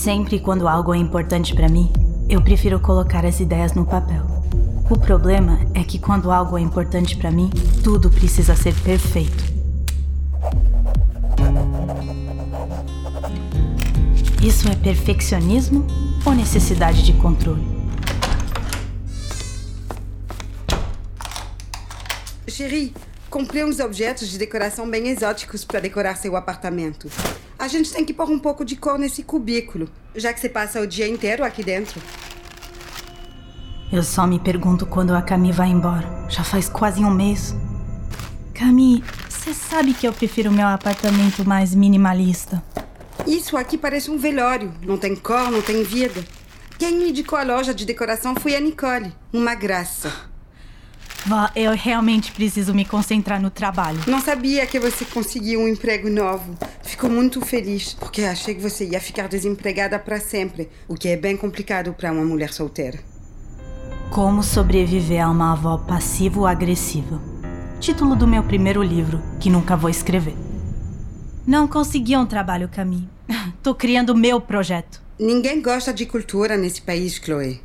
Sempre quando algo é importante para mim, eu prefiro colocar as ideias no papel. O problema é que quando algo é importante para mim, tudo precisa ser perfeito. Isso é perfeccionismo ou necessidade de controle? Chérie, comprei uns objetos de decoração bem exóticos para decorar seu apartamento. A gente tem que pôr um pouco de cor nesse cubículo, já que você passa o dia inteiro aqui dentro. Eu só me pergunto quando a Cami vai embora. Já faz quase um mês. Cami, você sabe que eu prefiro meu apartamento mais minimalista. Isso aqui parece um velório. Não tem cor, não tem vida. Quem me indicou a loja de decoração foi a Nicole. Uma graça. Eu realmente preciso me concentrar no trabalho. Não sabia que você conseguiu um emprego novo. Fico muito feliz, porque achei que você ia ficar desempregada para sempre, o que é bem complicado para uma mulher solteira. Como sobreviver a uma avó passivo-agressiva. Título do meu primeiro livro, que nunca vou escrever. Não consegui um trabalho, Camille. Tô criando meu projeto. Ninguém gosta de cultura nesse país, Chloe.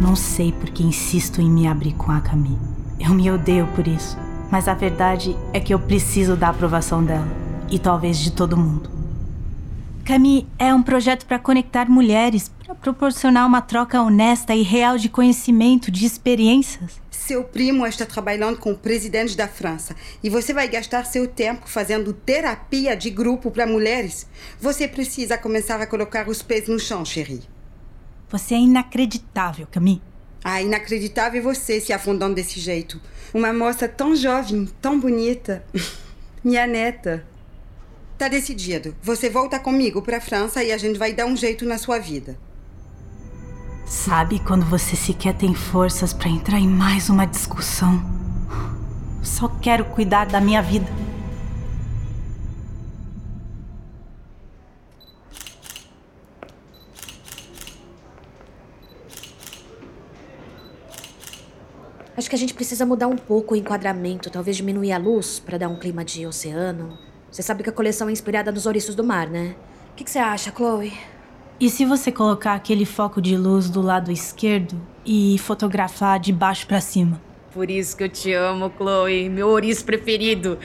Não sei porque insisto em me abrir com a Camille. Eu me odeio por isso. Mas a verdade é que eu preciso da aprovação dela. E talvez de todo mundo. Camille é um projeto para conectar mulheres, para proporcionar uma troca honesta e real de conhecimento, de experiências. Seu primo está trabalhando com o presidente da França e você vai gastar seu tempo fazendo terapia de grupo para mulheres? Você precisa começar a colocar os pés no chão, Cherie. Você é inacreditável, Camille. Ah, inacreditável você se afundando desse jeito. Uma moça tão jovem, tão bonita. Minha neta. Tá decidido. Você volta comigo para a França e a gente vai dar um jeito na sua vida. Sabe quando você sequer tem forças para entrar em mais uma discussão? Só quero cuidar da minha vida. Acho que a gente precisa mudar um pouco o enquadramento, talvez diminuir a luz para dar um clima de oceano. Você sabe que a coleção é inspirada nos ouriços do mar, né? O que, que você acha, Chloe? E se você colocar aquele foco de luz do lado esquerdo e fotografar de baixo para cima? Por isso que eu te amo, Chloe. Meu ouriço preferido.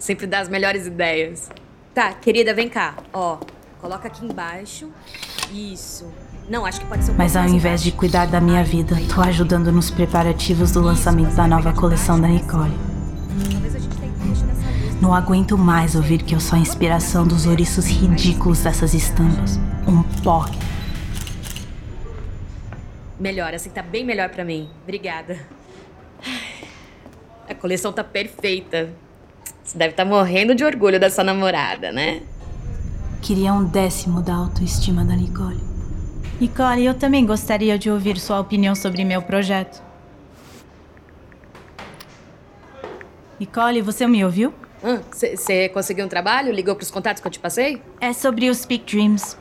Sempre dá as melhores ideias. Tá, querida, vem cá. Ó, coloca aqui embaixo. Isso. Não, acho que pode ser um Mas ao invés de cuidar da minha vida, tô ajudando nos preparativos do lançamento da nova coleção da Nicole. Não aguento mais ouvir que eu sou a inspiração dos ouriços ridículos dessas estampas. Um pó. Melhor, assim tá bem melhor para mim. Obrigada. A coleção tá perfeita. Você deve estar tá morrendo de orgulho da sua namorada, né? Queria um décimo da autoestima da Nicole. Nicole, eu também gostaria de ouvir sua opinião sobre meu projeto. Nicole, você me ouviu? Você conseguiu um trabalho? Ligou pros contatos que eu te passei? É sobre os Speak Dreams.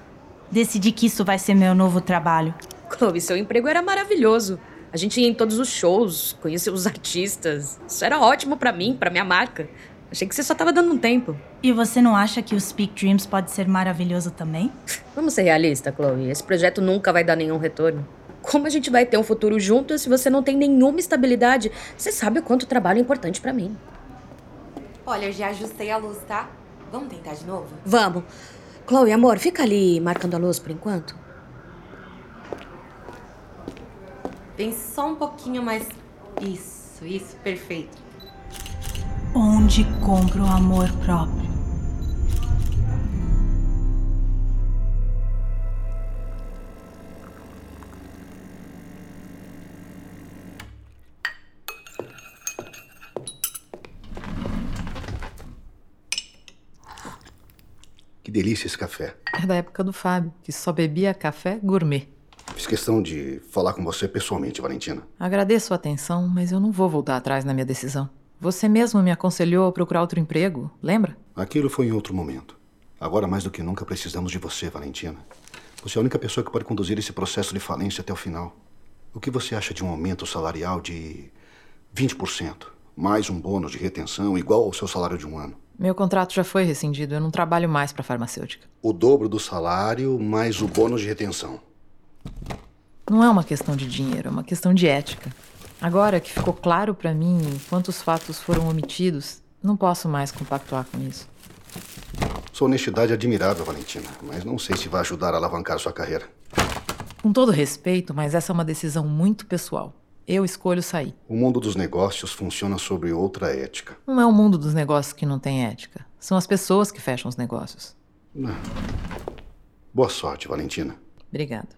Decidi que isso vai ser meu novo trabalho. Chloe, seu emprego era maravilhoso. A gente ia em todos os shows, conhecia os artistas. Isso era ótimo para mim, para minha marca. Achei que você só tava dando um tempo. E você não acha que o Speak Dreams pode ser maravilhoso também? Vamos ser realistas, Chloe. Esse projeto nunca vai dar nenhum retorno. Como a gente vai ter um futuro juntos se você não tem nenhuma estabilidade? Você sabe o quanto o trabalho é importante para mim. Olha, eu já ajustei a luz, tá? Vamos tentar de novo? Vamos. Chloe, amor, fica ali marcando a luz por enquanto. Vem só um pouquinho mais. Isso, isso, perfeito. Onde compro o amor próprio? Que delícia esse café. É da época do Fábio, que só bebia café gourmet. Fiz questão de falar com você pessoalmente, Valentina. Agradeço a atenção, mas eu não vou voltar atrás na minha decisão. Você mesmo me aconselhou a procurar outro emprego, lembra? Aquilo foi em outro momento. Agora, mais do que nunca, precisamos de você, Valentina. Você é a única pessoa que pode conduzir esse processo de falência até o final. O que você acha de um aumento salarial de 20%, mais um bônus de retenção igual ao seu salário de um ano? Meu contrato já foi rescindido, eu não trabalho mais para farmacêutica. O dobro do salário mais o bônus de retenção. Não é uma questão de dinheiro, é uma questão de ética. Agora que ficou claro para mim quantos fatos foram omitidos, não posso mais compactuar com isso. Sua honestidade é admirável, Valentina, mas não sei se vai ajudar a alavancar sua carreira. Com todo respeito, mas essa é uma decisão muito pessoal. Eu escolho sair. O mundo dos negócios funciona sobre outra ética. Não é o mundo dos negócios que não tem ética. São as pessoas que fecham os negócios. Boa sorte, Valentina. Obrigada.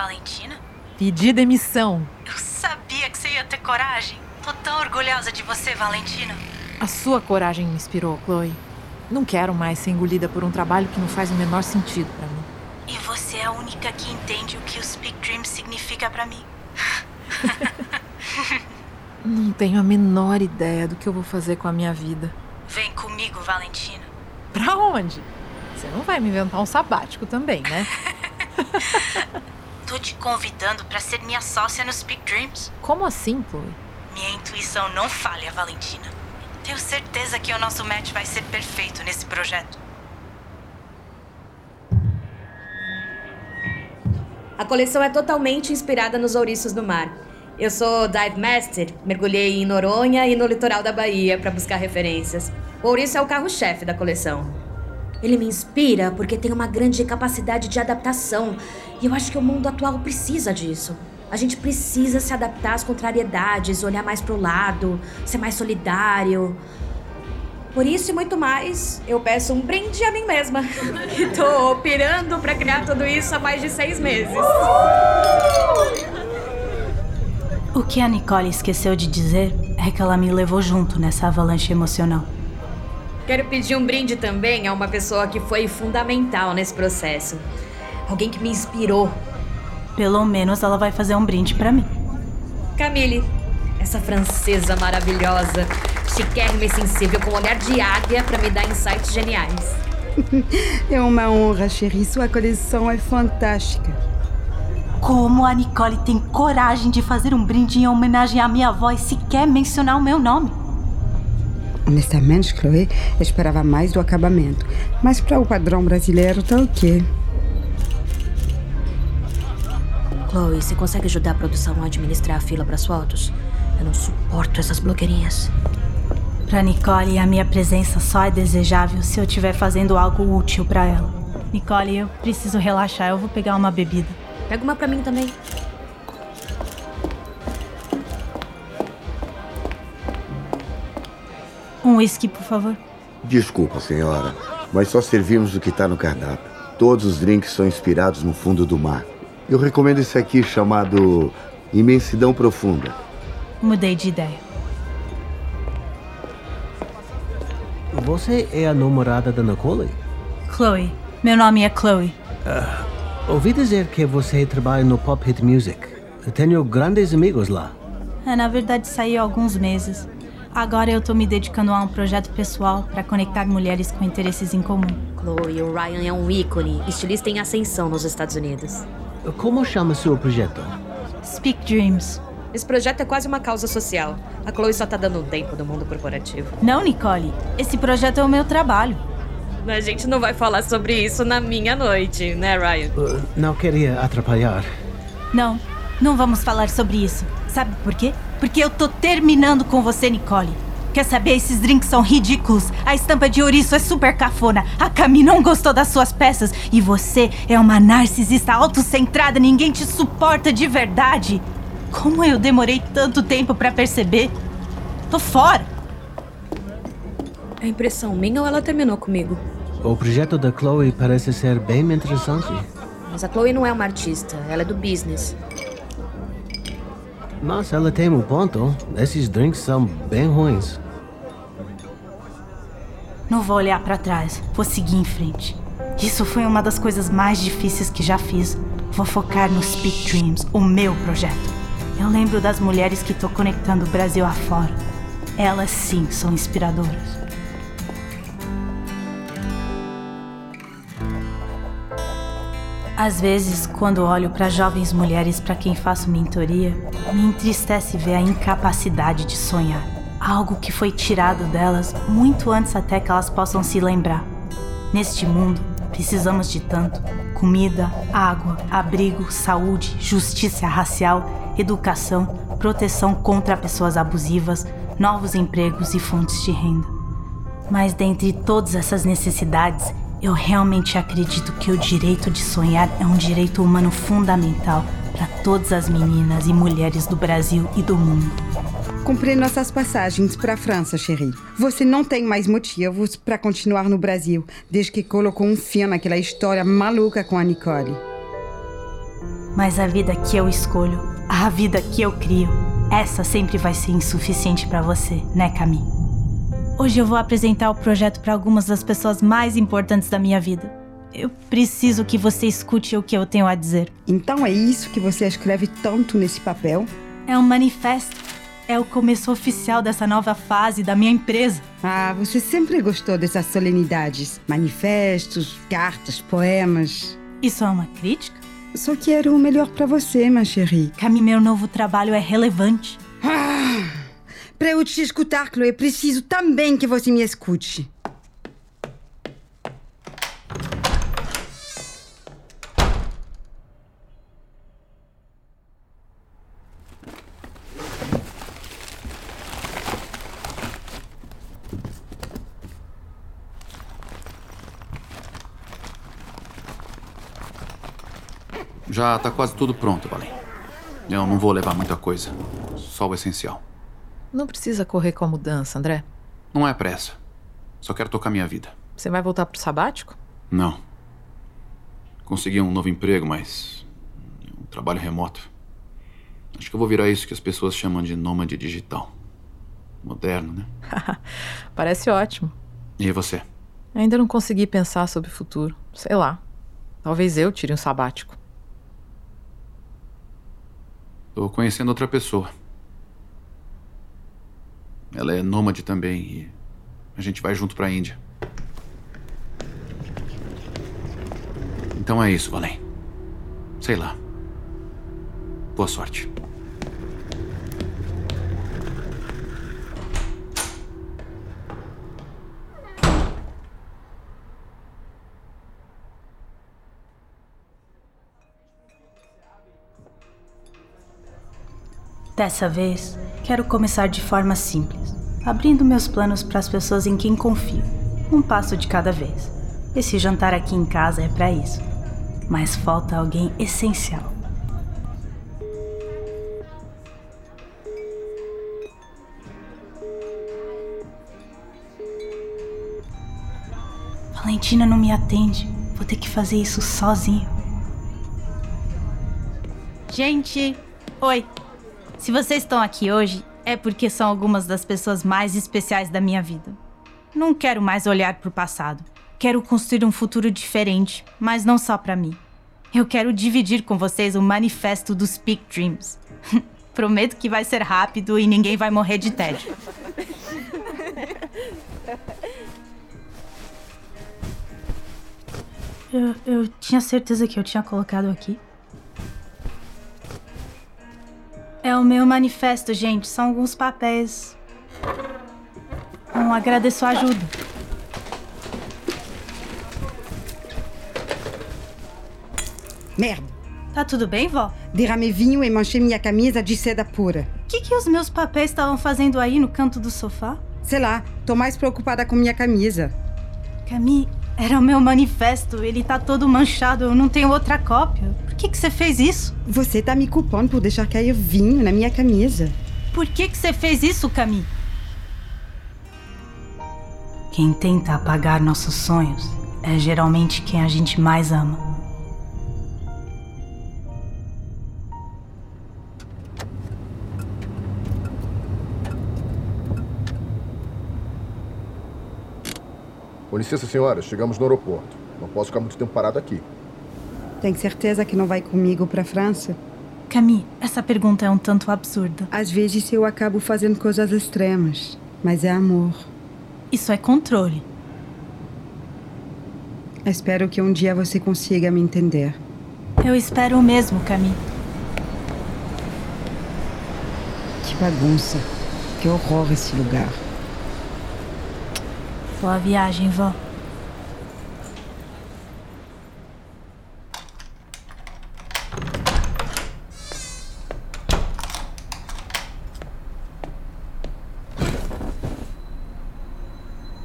Valentina? Pedi demissão. Eu sabia que você ia ter coragem. Tô tão orgulhosa de você, Valentina. A sua coragem me inspirou, Chloe. Não quero mais ser engolida por um trabalho que não faz o menor sentido para mim. E você é a única que entende o que o Speak Dream significa para mim. não tenho a menor ideia do que eu vou fazer com a minha vida. Vem comigo, Valentina. Pra onde? Você não vai me inventar um sabático também, né? Tô te convidando para ser minha sócia no Speak Dreams. Como assim, Chloe? Minha intuição não falha, Valentina. Tenho certeza que o nosso match vai ser perfeito nesse projeto. A coleção é totalmente inspirada nos ouriços do mar. Eu sou dive master, mergulhei em Noronha e no litoral da Bahia para buscar referências. O ouriço é o carro-chefe da coleção. Ele me inspira porque tem uma grande capacidade de adaptação e eu acho que o mundo atual precisa disso. A gente precisa se adaptar às contrariedades, olhar mais pro lado, ser mais solidário. Por isso e muito mais, eu peço um brinde a mim mesma. Que tô pirando pra criar tudo isso há mais de seis meses. O que a Nicole esqueceu de dizer é que ela me levou junto nessa avalanche emocional. Quero pedir um brinde também a uma pessoa que foi fundamental nesse processo. Alguém que me inspirou. Pelo menos ela vai fazer um brinde para mim. Camille, essa francesa maravilhosa, chiquérrima e sensível, com um olhar de águia para me dar insights geniais. É uma honra, Cherie. Sua coleção é fantástica. Como a Nicole tem coragem de fazer um brinde em homenagem à minha avó e sequer mencionar o meu nome? Honestamente, Chloe, eu esperava mais do acabamento. Mas para o padrão brasileiro, tá ok. Chloe, você consegue ajudar a produção a administrar a fila para as fotos? Eu não suporto essas blogueirinhas. Para Nicole, a minha presença só é desejável se eu estiver fazendo algo útil para ela. Nicole, eu preciso relaxar. Eu vou pegar uma bebida. Pega uma para mim também. Um whisky, por favor. Desculpa, senhora, mas só servimos o que está no cardápio. Todos os drinks são inspirados no fundo do mar. Eu recomendo esse aqui chamado Imensidão Profunda. Mudei de ideia. Você é a namorada da Nicole? Chloe. Meu nome é Chloe. Uh, ouvi dizer que você trabalha no Pop Hit Music. Eu tenho grandes amigos lá. É, na verdade, saí há alguns meses. Agora eu tô me dedicando a um projeto pessoal para conectar mulheres com interesses em comum. Chloe, o Ryan é um ícone, estilista em ascensão nos Estados Unidos. Como chama seu projeto? Speak Dreams. Esse projeto é quase uma causa social. A Chloe só tá dando um tempo do mundo corporativo. Não, Nicole. Esse projeto é o meu trabalho. A gente não vai falar sobre isso na minha noite, né, Ryan? Uh, não queria atrapalhar. Não, não vamos falar sobre isso. Sabe por quê? Porque eu tô terminando com você, Nicole. Quer saber? Esses drinks são ridículos. A estampa de ouriço é super cafona. A Cami não gostou das suas peças. E você é uma narcisista autocentrada. Ninguém te suporta de verdade. Como eu demorei tanto tempo para perceber? Tô fora. É impressão minha ou ela terminou comigo? O projeto da Chloe parece ser bem interessante. Mas a Chloe não é uma artista, ela é do business. Mas ela tem um ponto. Esses drinks são bem ruins. Não vou olhar para trás, vou seguir em frente. Isso foi uma das coisas mais difíceis que já fiz. Vou focar no Speak Dreams, o meu projeto. Eu lembro das mulheres que estou conectando o Brasil afora. Elas sim são inspiradoras. Às vezes, quando olho para jovens mulheres para quem faço mentoria, me entristece ver a incapacidade de sonhar. Algo que foi tirado delas muito antes até que elas possam se lembrar. Neste mundo, precisamos de tanto: comida, água, abrigo, saúde, justiça racial, educação, proteção contra pessoas abusivas, novos empregos e fontes de renda. Mas dentre todas essas necessidades, eu realmente acredito que o direito de sonhar é um direito humano fundamental para todas as meninas e mulheres do Brasil e do mundo. Comprei nossas passagens para a França, Cherie. Você não tem mais motivos para continuar no Brasil, desde que colocou um fim naquela história maluca com a Nicole. Mas a vida que eu escolho, a vida que eu crio, essa sempre vai ser insuficiente para você, né, Camille? Hoje eu vou apresentar o projeto para algumas das pessoas mais importantes da minha vida. Eu preciso que você escute o que eu tenho a dizer. Então é isso que você escreve tanto nesse papel? É um manifesto. É o começo oficial dessa nova fase da minha empresa. Ah, você sempre gostou dessas solenidades. Manifestos, cartas, poemas. Isso é uma crítica? Só quero o melhor para você, ma chérie. Camille, meu novo trabalho é relevante. Ah! Para eu te escutar, Chloe, preciso também que você me escute. Já tá quase tudo pronto, Valen. Eu não vou levar muita coisa. Só o essencial. Não precisa correr com a mudança, André. Não é pressa. Só quero tocar minha vida. Você vai voltar pro sabático? Não. Consegui um novo emprego, mas. um trabalho remoto. Acho que eu vou virar isso que as pessoas chamam de nômade digital. Moderno, né? Parece ótimo. E você? Ainda não consegui pensar sobre o futuro. Sei lá. Talvez eu tire um sabático. Tô conhecendo outra pessoa. Ela é nômade também e a gente vai junto para a Índia. Então é isso, Valen. Sei lá. Boa sorte. Dessa vez, quero começar de forma simples, abrindo meus planos para as pessoas em quem confio, um passo de cada vez. Esse jantar aqui em casa é para isso, mas falta alguém essencial. Valentina não me atende. Vou ter que fazer isso sozinho. Gente, oi. Se vocês estão aqui hoje, é porque são algumas das pessoas mais especiais da minha vida. Não quero mais olhar para o passado. Quero construir um futuro diferente, mas não só para mim. Eu quero dividir com vocês o manifesto dos Peak Dreams. Prometo que vai ser rápido e ninguém vai morrer de tédio. Eu, eu tinha certeza que eu tinha colocado aqui. É o meu manifesto, gente. São alguns papéis. Um agradeço a ajuda. Merda. Tá tudo bem, vó? Derramei vinho e manchei minha camisa de seda pura. O que, que os meus papéis estavam fazendo aí no canto do sofá? Sei lá, tô mais preocupada com minha camisa. Camille, era o meu manifesto. Ele tá todo manchado. Eu não tenho outra cópia que, que você fez isso? Você tá me culpando por deixar cair vinho na minha camisa. Por que, que você fez isso, Camille? Quem tenta apagar nossos sonhos é geralmente quem a gente mais ama. Com licença, senhora, chegamos no aeroporto. Não posso ficar muito tempo parado aqui. Tem certeza que não vai comigo para França? Camille, essa pergunta é um tanto absurda. Às vezes eu acabo fazendo coisas extremas, mas é amor. Isso é controle. Espero que um dia você consiga me entender. Eu espero o mesmo, Camille. Que bagunça. Que horror esse lugar. Boa viagem, vó.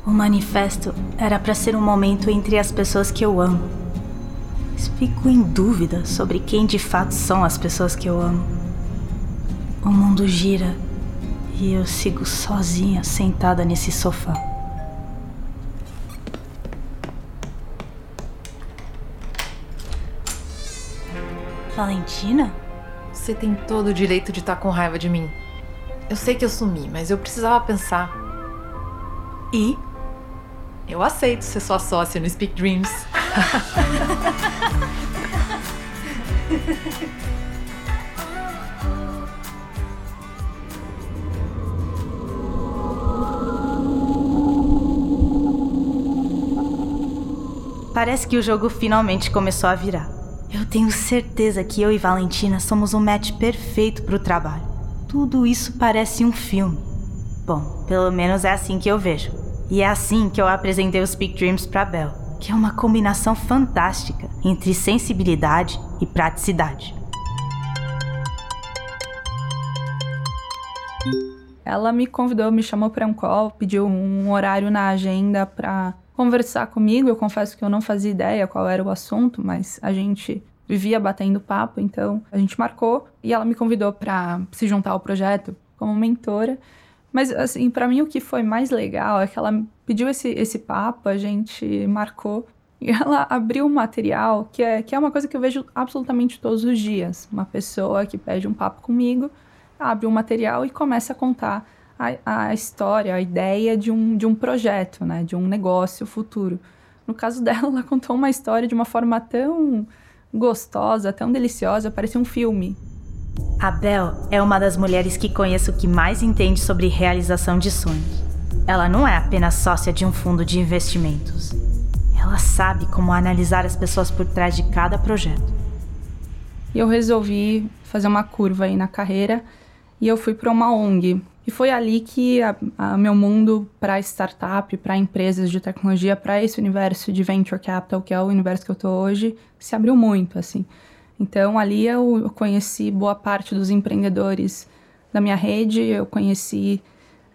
O manifesto era para ser um momento entre as pessoas que eu amo. Fico em dúvida sobre quem de fato são as pessoas que eu amo. O mundo gira e eu sigo sozinha sentada nesse sofá. Valentina? Você tem todo o direito de estar com raiva de mim. Eu sei que eu sumi, mas eu precisava pensar. E? Eu aceito ser sua sócia no Speak Dreams. Parece que o jogo finalmente começou a virar. Eu tenho certeza que eu e Valentina somos um match perfeito para o trabalho. Tudo isso parece um filme. Bom, pelo menos é assim que eu vejo. E é assim que eu apresentei os Speak Dreams para Bel, que é uma combinação fantástica entre sensibilidade e praticidade. Ela me convidou, me chamou para um call, pediu um horário na agenda para conversar comigo. Eu confesso que eu não fazia ideia qual era o assunto, mas a gente vivia batendo papo, então a gente marcou e ela me convidou para se juntar ao projeto como mentora. Mas assim, para mim o que foi mais legal é que ela pediu esse esse papo, a gente marcou e ela abriu um material que é, que é uma coisa que eu vejo absolutamente todos os dias. Uma pessoa que pede um papo comigo, abre um material e começa a contar a, a história, a ideia de um, de um projeto, né? De um negócio futuro. No caso dela, ela contou uma história de uma forma tão gostosa, tão deliciosa, parecia um filme. A Bel é uma das mulheres que conheço que mais entende sobre realização de sonhos. Ela não é apenas sócia de um fundo de investimentos. Ela sabe como analisar as pessoas por trás de cada projeto. E eu resolvi fazer uma curva aí na carreira e eu fui para uma ONG. E foi ali que meu mundo para startup, para empresas de tecnologia, para esse universo de venture capital, que é o universo que eu estou hoje, se abriu muito, assim. Então ali eu, eu conheci boa parte dos empreendedores da minha rede, eu conheci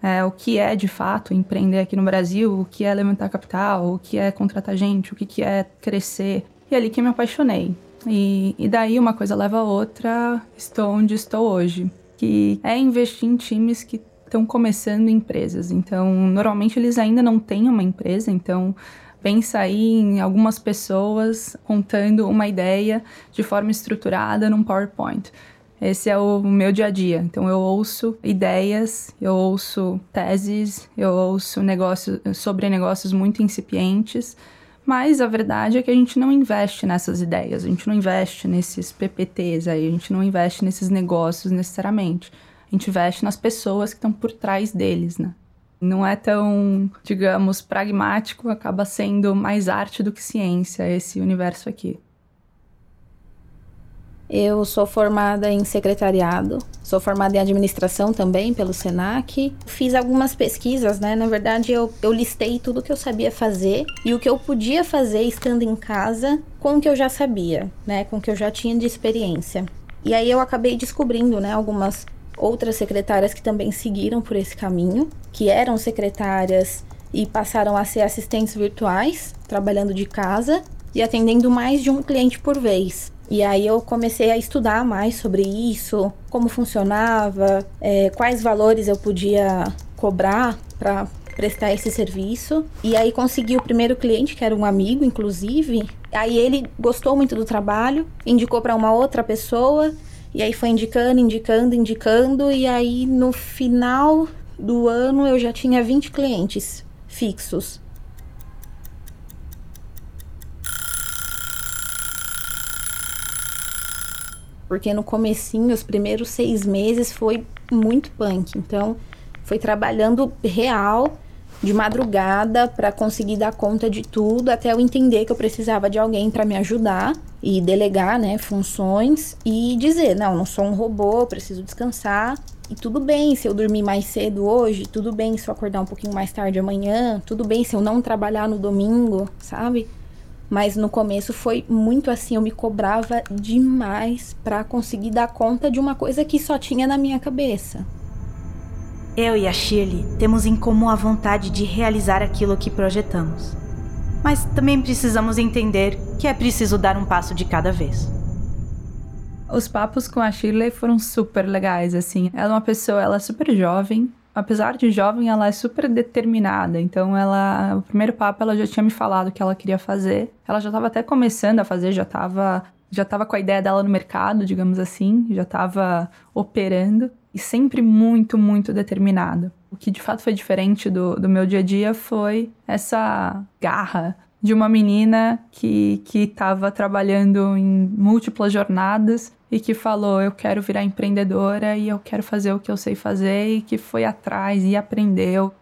é, o que é de fato empreender aqui no Brasil, o que é levantar capital, o que é contratar gente, o que, que é crescer. E é ali que eu me apaixonei. E, e daí uma coisa leva a outra, estou onde estou hoje que é investir em times que estão começando empresas. Então, normalmente eles ainda não têm uma empresa, então pensa aí em algumas pessoas contando uma ideia de forma estruturada num PowerPoint. Esse é o meu dia a dia. Então eu ouço ideias, eu ouço teses, eu ouço negócios sobre negócios muito incipientes, mas a verdade é que a gente não investe nessas ideias, a gente não investe nesses PPTs aí, a gente não investe nesses negócios necessariamente. A gente investe nas pessoas que estão por trás deles, né? Não é tão, digamos, pragmático, acaba sendo mais arte do que ciência esse universo aqui. Eu sou formada em secretariado, sou formada em administração também pelo SENAC. Fiz algumas pesquisas, né? Na verdade, eu, eu listei tudo que eu sabia fazer e o que eu podia fazer estando em casa com o que eu já sabia, né? Com o que eu já tinha de experiência. E aí eu acabei descobrindo, né, algumas outras secretárias que também seguiram por esse caminho, que eram secretárias e passaram a ser assistentes virtuais, trabalhando de casa e atendendo mais de um cliente por vez. E aí eu comecei a estudar mais sobre isso, como funcionava, é, quais valores eu podia cobrar para prestar esse serviço. E aí consegui o primeiro cliente, que era um amigo, inclusive. Aí ele gostou muito do trabalho, indicou para uma outra pessoa. E aí foi indicando, indicando, indicando. E aí no final do ano eu já tinha 20 clientes fixos. Porque no comecinho, os primeiros seis meses foi muito punk. Então, foi trabalhando real, de madrugada, para conseguir dar conta de tudo, até eu entender que eu precisava de alguém para me ajudar e delegar, né, funções e dizer, não, não sou um robô, preciso descansar. E tudo bem se eu dormir mais cedo hoje, tudo bem se eu acordar um pouquinho mais tarde amanhã, tudo bem se eu não trabalhar no domingo, sabe? Mas no começo foi muito assim, eu me cobrava demais para conseguir dar conta de uma coisa que só tinha na minha cabeça. Eu e a Shirley temos em comum a vontade de realizar aquilo que projetamos. Mas também precisamos entender que é preciso dar um passo de cada vez. Os papos com a Shirley foram super legais, assim. Ela é uma pessoa, ela é super jovem. Apesar de jovem, ela é super determinada. Então, ela, o primeiro papo, ela já tinha me falado que ela queria fazer. Ela já estava até começando a fazer, já estava já estava com a ideia dela no mercado, digamos assim, já estava operando e sempre muito, muito determinada. O que de fato foi diferente do, do meu dia a dia foi essa garra de uma menina que estava trabalhando em múltiplas jornadas e que falou: Eu quero virar empreendedora e eu quero fazer o que eu sei fazer, e que foi atrás e aprendeu.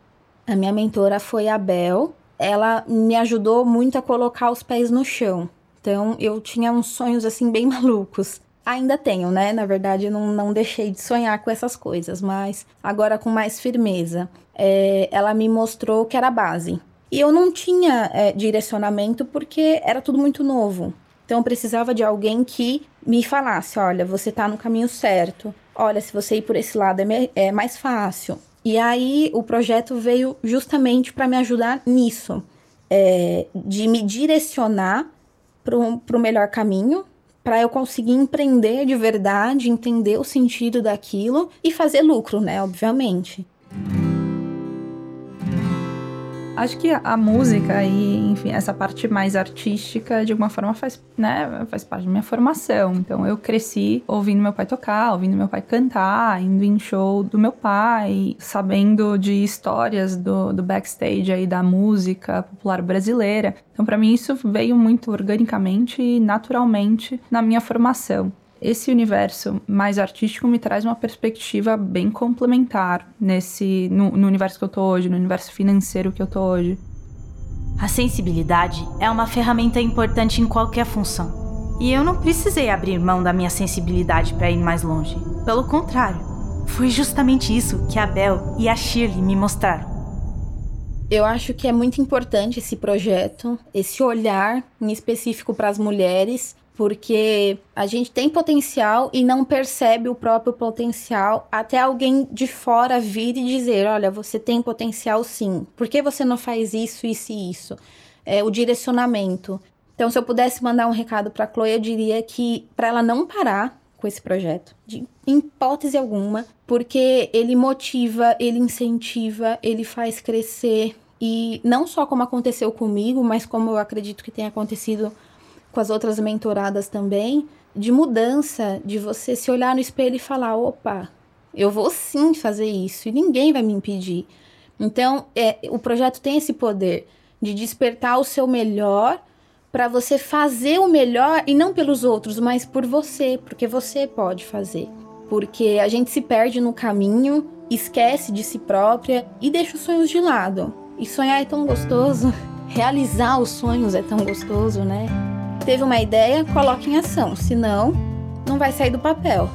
A minha mentora foi a Bel. Ela me ajudou muito a colocar os pés no chão. Então eu tinha uns sonhos assim bem malucos. Ainda tenho, né? Na verdade, não, não deixei de sonhar com essas coisas, mas agora com mais firmeza. É, ela me mostrou que era a base. E eu não tinha é, direcionamento porque era tudo muito novo. Então eu precisava de alguém que me falasse: olha, você tá no caminho certo. Olha, se você ir por esse lado é, é mais fácil. E aí o projeto veio justamente para me ajudar nisso, é, de me direcionar para o melhor caminho, para eu conseguir empreender de verdade, entender o sentido daquilo e fazer lucro, né? Obviamente. Acho que a música e, enfim, essa parte mais artística, de alguma forma, faz, né, faz parte da minha formação. Então, eu cresci ouvindo meu pai tocar, ouvindo meu pai cantar, indo em show do meu pai, sabendo de histórias do, do backstage aí da música popular brasileira. Então, para mim, isso veio muito organicamente e naturalmente na minha formação esse universo mais artístico me traz uma perspectiva bem complementar nesse no, no, universo que eu tô hoje, no universo financeiro que eu tô hoje. A sensibilidade é uma ferramenta importante em qualquer função. E eu não precisei abrir mão da minha sensibilidade para ir mais longe. Pelo contrário, foi justamente isso que a Bel e a Shirley me mostraram. Eu acho que é muito importante esse projeto, esse olhar em específico para as mulheres porque a gente tem potencial e não percebe o próprio potencial até alguém de fora vir e dizer: olha, você tem potencial sim, por que você não faz isso, isso e isso? É, o direcionamento. Então, se eu pudesse mandar um recado para a Chloe, eu diria que para ela não parar com esse projeto, de hipótese alguma, porque ele motiva, ele incentiva, ele faz crescer. E não só como aconteceu comigo, mas como eu acredito que tenha acontecido com as outras mentoradas também, de mudança, de você se olhar no espelho e falar: opa, eu vou sim fazer isso e ninguém vai me impedir. Então, é, o projeto tem esse poder de despertar o seu melhor para você fazer o melhor e não pelos outros, mas por você, porque você pode fazer. Porque a gente se perde no caminho, esquece de si própria e deixa os sonhos de lado. E sonhar é tão gostoso, realizar os sonhos é tão gostoso, né? Teve uma ideia, coloque em ação, senão não vai sair do papel.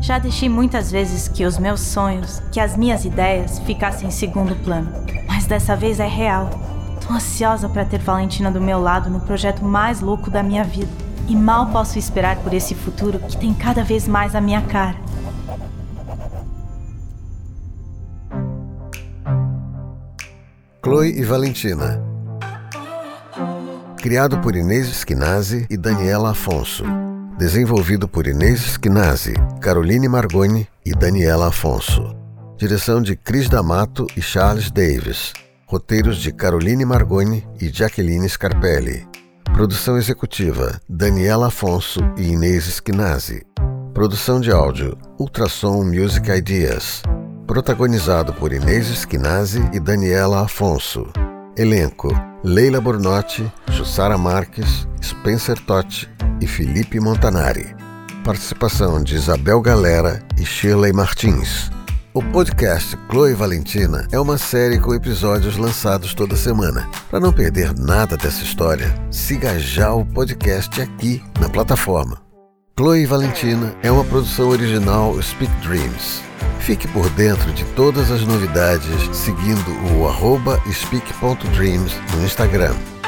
Já deixei muitas vezes que os meus sonhos, que as minhas ideias ficassem em segundo plano, mas dessa vez é real. Tô ansiosa para ter Valentina do meu lado no projeto mais louco da minha vida. E mal posso esperar por esse futuro que tem cada vez mais a minha cara. Chloe e Valentina Criado por Inês Esquinazi e Daniela Afonso. Desenvolvido por Inês Esquinazi, Caroline Margoni e Daniela Afonso. Direção de Cris D'Amato e Charles Davis. Roteiros de Caroline Margoni e Jacqueline Scarpelli. Produção executiva: Daniela Afonso e Inês Esquinazi. Produção de áudio: Ultrassom Music Ideas. Protagonizado por Inês Esquinazi e Daniela Afonso. Elenco: Leila Bornotti, Jussara Marques, Spencer Totti e Felipe Montanari. Participação de Isabel Galera e Shirley Martins. O podcast Chloe Valentina é uma série com episódios lançados toda semana. Para não perder nada dessa história, siga já o podcast aqui na plataforma. Chloe Valentina é uma produção original Speak Dreams. Fique por dentro de todas as novidades seguindo o arroba speak.dreams no Instagram.